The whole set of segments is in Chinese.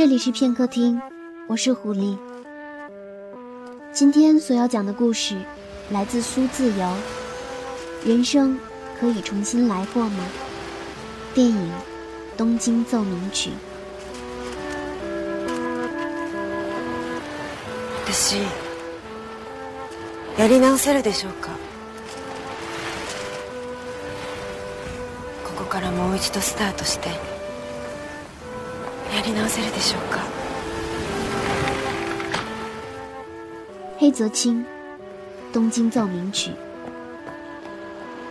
这里是片刻听，我是狐狸。今天所要讲的故事来自苏自由。人生可以重新来过吗？电影《东京奏鸣曲》。私やり直せるでしょうかここからもう一度スタートして やり直せるでしょうか黑泽清，《东京奏鸣曲》。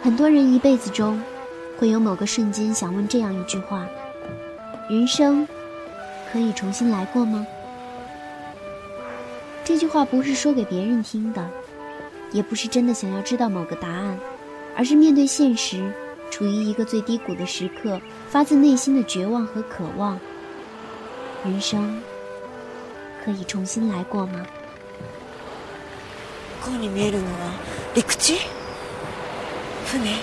很多人一辈子中，会有某个瞬间想问这样一句话：人生可以重新来过吗？这句话不是说给别人听的，也不是真的想要知道某个答案，而是面对现实，处于一个最低谷的时刻，发自内心的绝望和渴望。 人生可以重新来过吗？向こうに見えるのは陸地船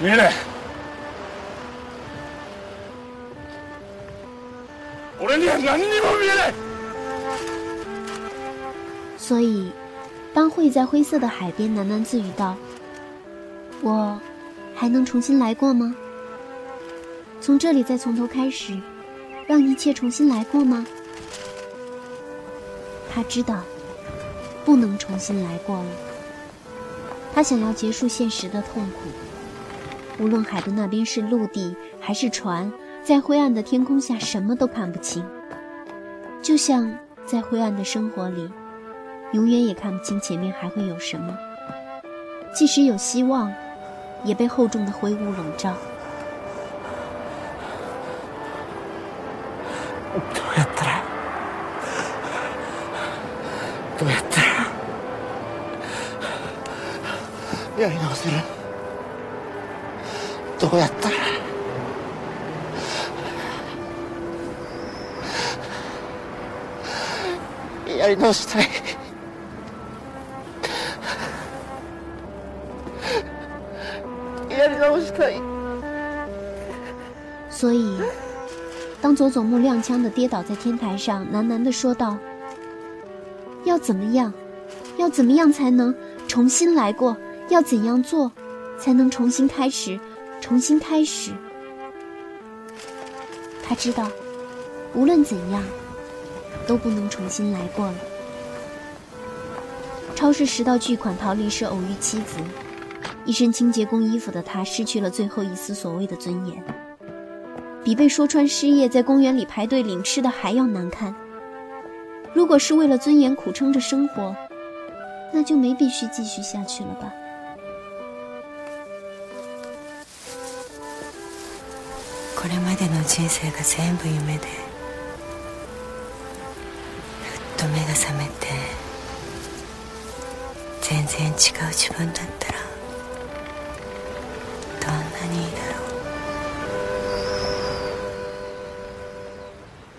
見えない俺には何にも見えない所以，当慧在灰色的海边喃喃自语道：“我 还能重新来过吗？从这里再从头开始，让一切重新来过吗？”他知道，不能重新来过了。他想要结束现实的痛苦。无论海的那边是陆地还是船，在灰暗的天空下什么都看不清。就像在灰暗的生活里，永远也看不清前面还会有什么。即使有希望，也被厚重的灰雾笼罩。どうやったらどうやったらやり直せるどうやったらやり直したい 当佐佐木踉跄的跌倒在天台上，喃喃的说道：“要怎么样？要怎么样才能重新来过？要怎样做，才能重新开始？重新开始？”他知道，无论怎样，都不能重新来过了。超市拾到巨款逃离时，偶遇妻子，一身清洁工衣服的他，失去了最后一丝所谓的尊严。比被说穿失业，在公园里排队领吃的还要难看。如果是为了尊严苦撑着生活，那就没必须继续下去了吧。これまでの人生が全部夢でふっと目が覚めて全然違う自分だったら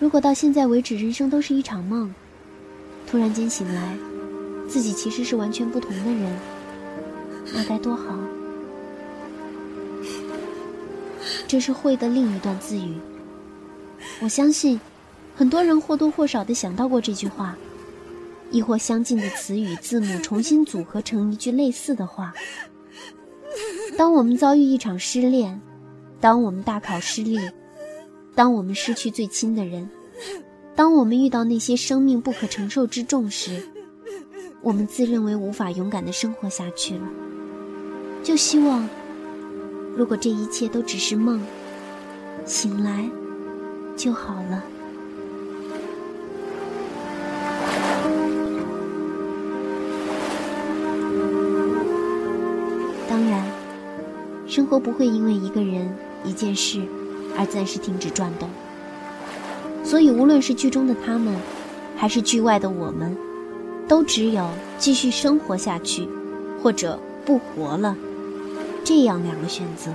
如果到现在为止，人生都是一场梦，突然间醒来，自己其实是完全不同的人，那该多好！这是慧的另一段自语。我相信，很多人或多或少的想到过这句话，亦或相近的词语字母重新组合成一句类似的话。当我们遭遇一场失恋，当我们大考失利。当我们失去最亲的人，当我们遇到那些生命不可承受之重时，我们自认为无法勇敢的生活下去了。就希望，如果这一切都只是梦，醒来就好了。当然，生活不会因为一个人、一件事。而暂时停止转动，所以无论是剧中的他们，还是剧外的我们，都只有继续生活下去，或者不活了，这样两个选择。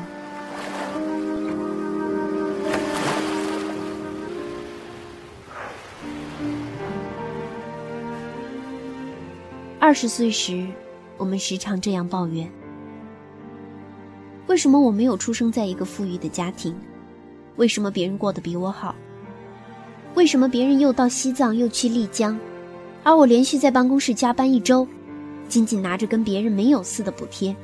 二十岁时，我们时常这样抱怨：为什么我没有出生在一个富裕的家庭？为什么别人过得比我好？为什么别人又到西藏又去丽江，而我连续在办公室加班一周，仅仅拿着跟别人没有似的补贴？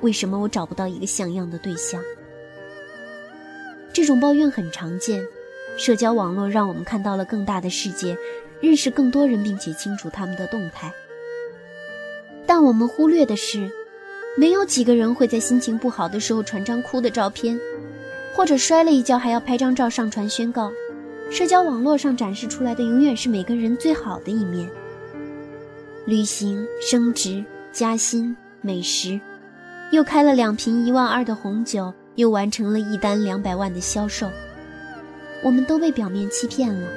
为什么我找不到一个像样的对象？这种抱怨很常见。社交网络让我们看到了更大的世界，认识更多人，并且清楚他们的动态。但我们忽略的是，没有几个人会在心情不好的时候传张哭的照片，或者摔了一跤还要拍张照上传宣告。社交网络上展示出来的永远是每个人最好的一面：旅行、升职、加薪、美食，又开了两瓶一万二的红酒，又完成了一单两百万的销售。我们都被表面欺骗了。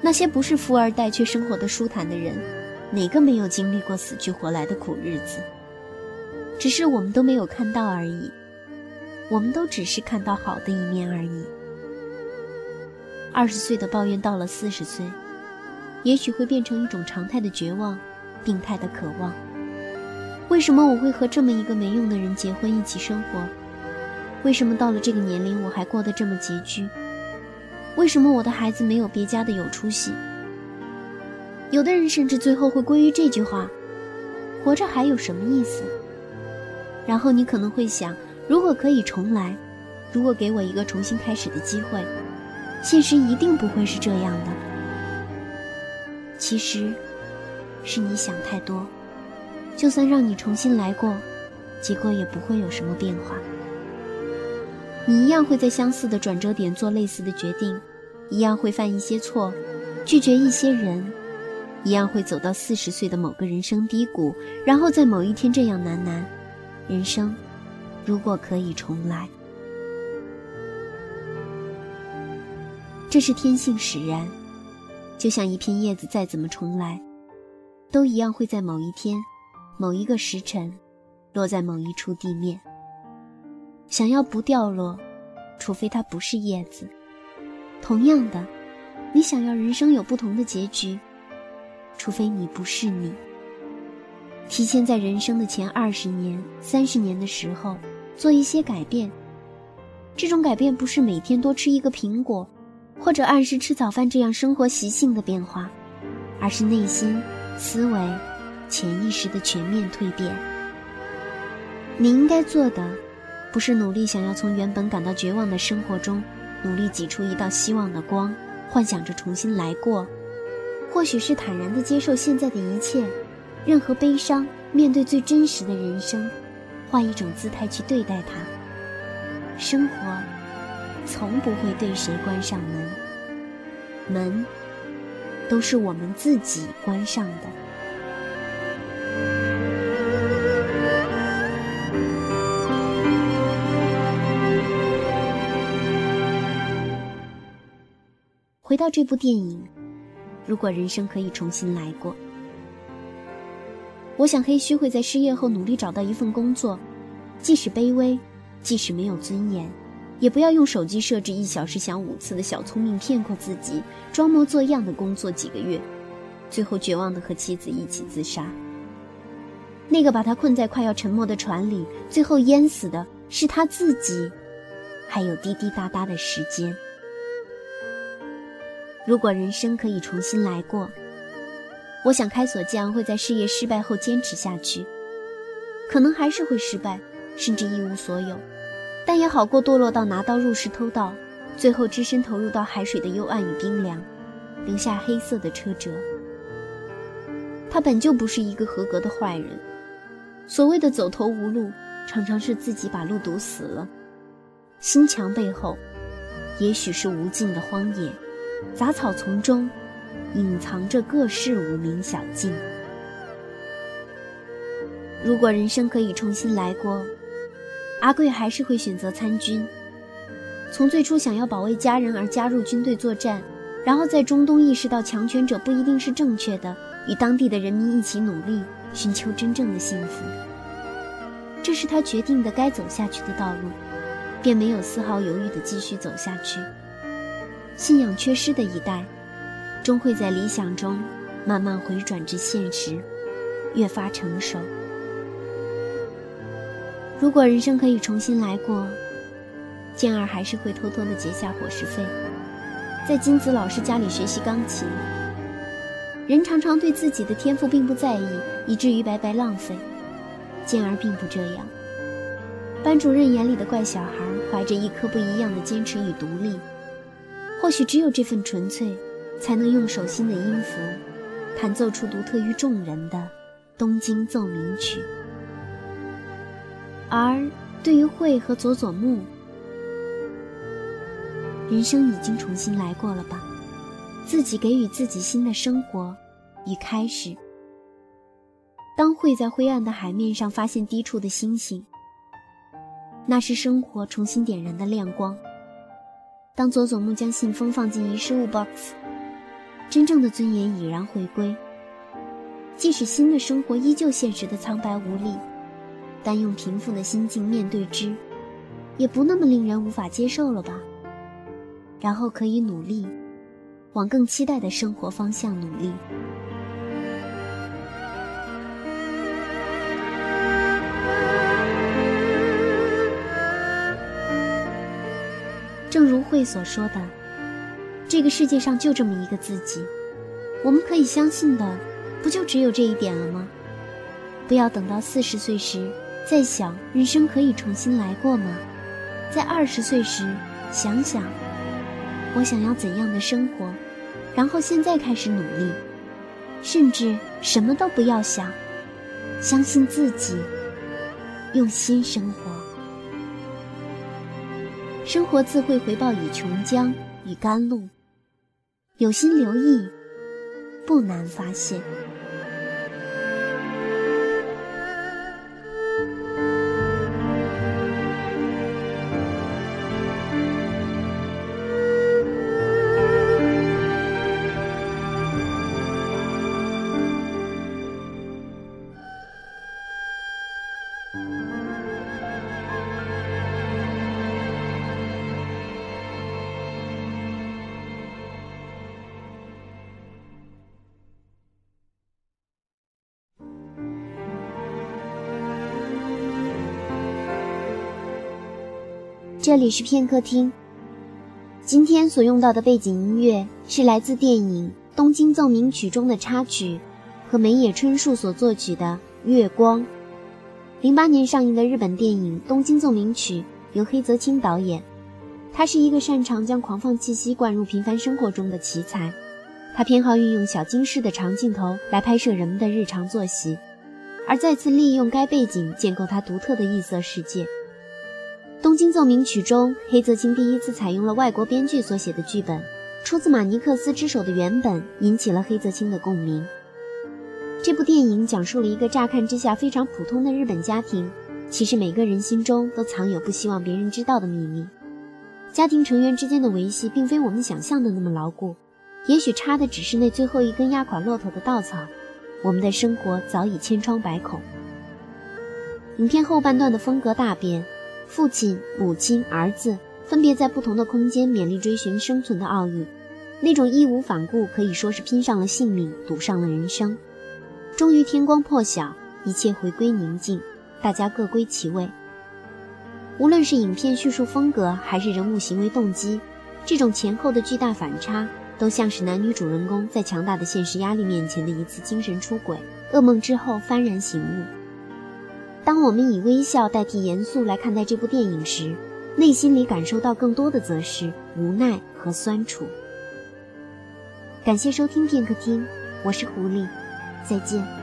那些不是富二代却生活的舒坦的人，哪个没有经历过死去活来的苦日子？只是我们都没有看到而已。我们都只是看到好的一面而已。二十岁的抱怨到了四十岁，也许会变成一种常态的绝望，病态的渴望。为什么我会和这么一个没用的人结婚一起生活？为什么到了这个年龄我还过得这么拮据？为什么我的孩子没有别家的有出息？有的人甚至最后会归于这句话：“活着还有什么意思？”然后你可能会想：如果可以重来，如果给我一个重新开始的机会，现实一定不会是这样的。其实，是你想太多。就算让你重新来过，结果也不会有什么变化。你一样会在相似的转折点做类似的决定，一样会犯一些错，拒绝一些人，一样会走到四十岁的某个人生低谷，然后在某一天这样喃喃：“人生，如果可以重来。”这是天性使然，就像一片叶子再怎么重来，都一样会在某一天、某一个时辰，落在某一处地面。想要不掉落，除非它不是叶子。同样的，你想要人生有不同的结局，除非你不是你。提前在人生的前二十年、三十年的时候做一些改变。这种改变不是每天多吃一个苹果，或者按时吃早饭这样生活习性的变化，而是内心、思维、潜意识的全面蜕变。你应该做的。不是努力想要从原本感到绝望的生活中，努力挤出一道希望的光，幻想着重新来过；或许是坦然地接受现在的一切，任何悲伤，面对最真实的人生，换一种姿态去对待它。生活，从不会对谁关上门，门，都是我们自己关上的。回到这部电影，如果人生可以重新来过，我想黑须会在失业后努力找到一份工作，即使卑微，即使没有尊严，也不要用手机设置一小时响五次的小聪明骗过自己，装模作样的工作几个月，最后绝望的和妻子一起自杀。那个把他困在快要沉没的船里，最后淹死的是他自己，还有滴滴答答的时间。如果人生可以重新来过，我想开锁匠会在事业失败后坚持下去，可能还是会失败，甚至一无所有，但也好过堕落到拿刀入室偷盗，最后只身投入到海水的幽暗与冰凉，留下黑色的车辙。他本就不是一个合格的坏人，所谓的走投无路，常常是自己把路堵死了。心墙背后，也许是无尽的荒野。杂草丛中，隐藏着各式无名小径。如果人生可以重新来过，阿贵还是会选择参军。从最初想要保卫家人而加入军队作战，然后在中东意识到强权者不一定是正确的，与当地的人民一起努力，寻求真正的幸福。这是他决定的该走下去的道路，便没有丝毫犹豫地继续走下去。信仰缺失的一代，终会在理想中慢慢回转至现实，越发成熟。如果人生可以重新来过，健儿还是会偷偷的结下伙食费，在金子老师家里学习钢琴。人常常对自己的天赋并不在意，以至于白白浪费。健儿并不这样。班主任眼里的怪小孩，怀着一颗不一样的坚持与独立。或许只有这份纯粹，才能用手心的音符，弹奏出独特于众人的《东京奏鸣曲》。而对于慧和佐佐木，人生已经重新来过了吧？自己给予自己新的生活与开始。当慧在灰暗的海面上发现低处的星星，那是生活重新点燃的亮光。当佐佐木将信封放进遗失物 box，真正的尊严已然回归。即使新的生活依旧现实的苍白无力，但用平复的心境面对之，也不那么令人无法接受了吧？然后可以努力。往更期待的生活方向努力。正如慧所说的，这个世界上就这么一个自己，我们可以相信的，不就只有这一点了吗？不要等到四十岁时再想人生可以重新来过吗？在二十岁时想想，我想要怎样的生活？然后现在开始努力，甚至什么都不要想，相信自己，用心生活。生活自会回报以琼浆与甘露，有心留意，不难发现。这里是片刻听。今天所用到的背景音乐是来自电影《东京奏鸣曲》中的插曲，和梅野春树所作曲的《月光》。零八年上映的日本电影《东京奏鸣曲》由黑泽清导演。他是一个擅长将狂放气息灌入平凡生活中的奇才。他偏好运用小金饰的长镜头来拍摄人们的日常作息，而再次利用该背景建构他独特的异色世界。《东京奏鸣曲》中，黑泽清第一次采用了外国编剧所写的剧本，出自马尼克斯之手的原本引起了黑泽清的共鸣。这部电影讲述了一个乍看之下非常普通的日本家庭，其实每个人心中都藏有不希望别人知道的秘密。家庭成员之间的维系并非我们想象的那么牢固，也许差的只是那最后一根压垮骆驼的稻草。我们的生活早已千疮百孔。影片后半段的风格大变。父亲、母亲、儿子分别在不同的空间勉力追寻生存的奥义，那种义无反顾可以说是拼上了性命，赌上了人生。终于天光破晓，一切回归宁静，大家各归其位。无论是影片叙述风格，还是人物行为动机，这种前后的巨大反差，都像是男女主人公在强大的现实压力面前的一次精神出轨，噩梦之后幡然醒悟。当我们以微笑代替严肃来看待这部电影时，内心里感受到更多的则是无奈和酸楚。感谢收听片刻听，我是狐狸，再见。